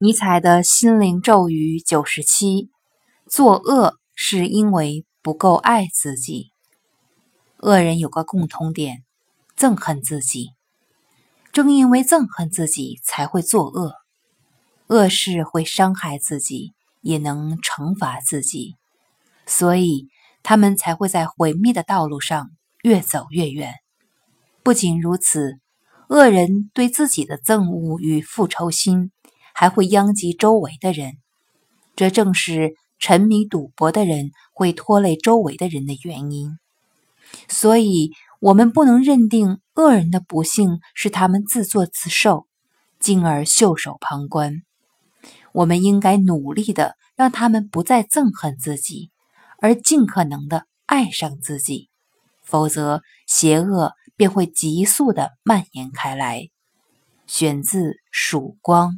尼采的心灵咒语九十七：作恶是因为不够爱自己。恶人有个共同点，憎恨自己。正因为憎恨自己，才会作恶。恶事会伤害自己，也能惩罚自己，所以他们才会在毁灭的道路上越走越远。不仅如此，恶人对自己的憎恶与复仇心。还会殃及周围的人，这正是沉迷赌博的人会拖累周围的人的原因。所以，我们不能认定恶人的不幸是他们自作自受，进而袖手旁观。我们应该努力的让他们不再憎恨自己，而尽可能的爱上自己，否则邪恶便会急速的蔓延开来。选自《曙光》。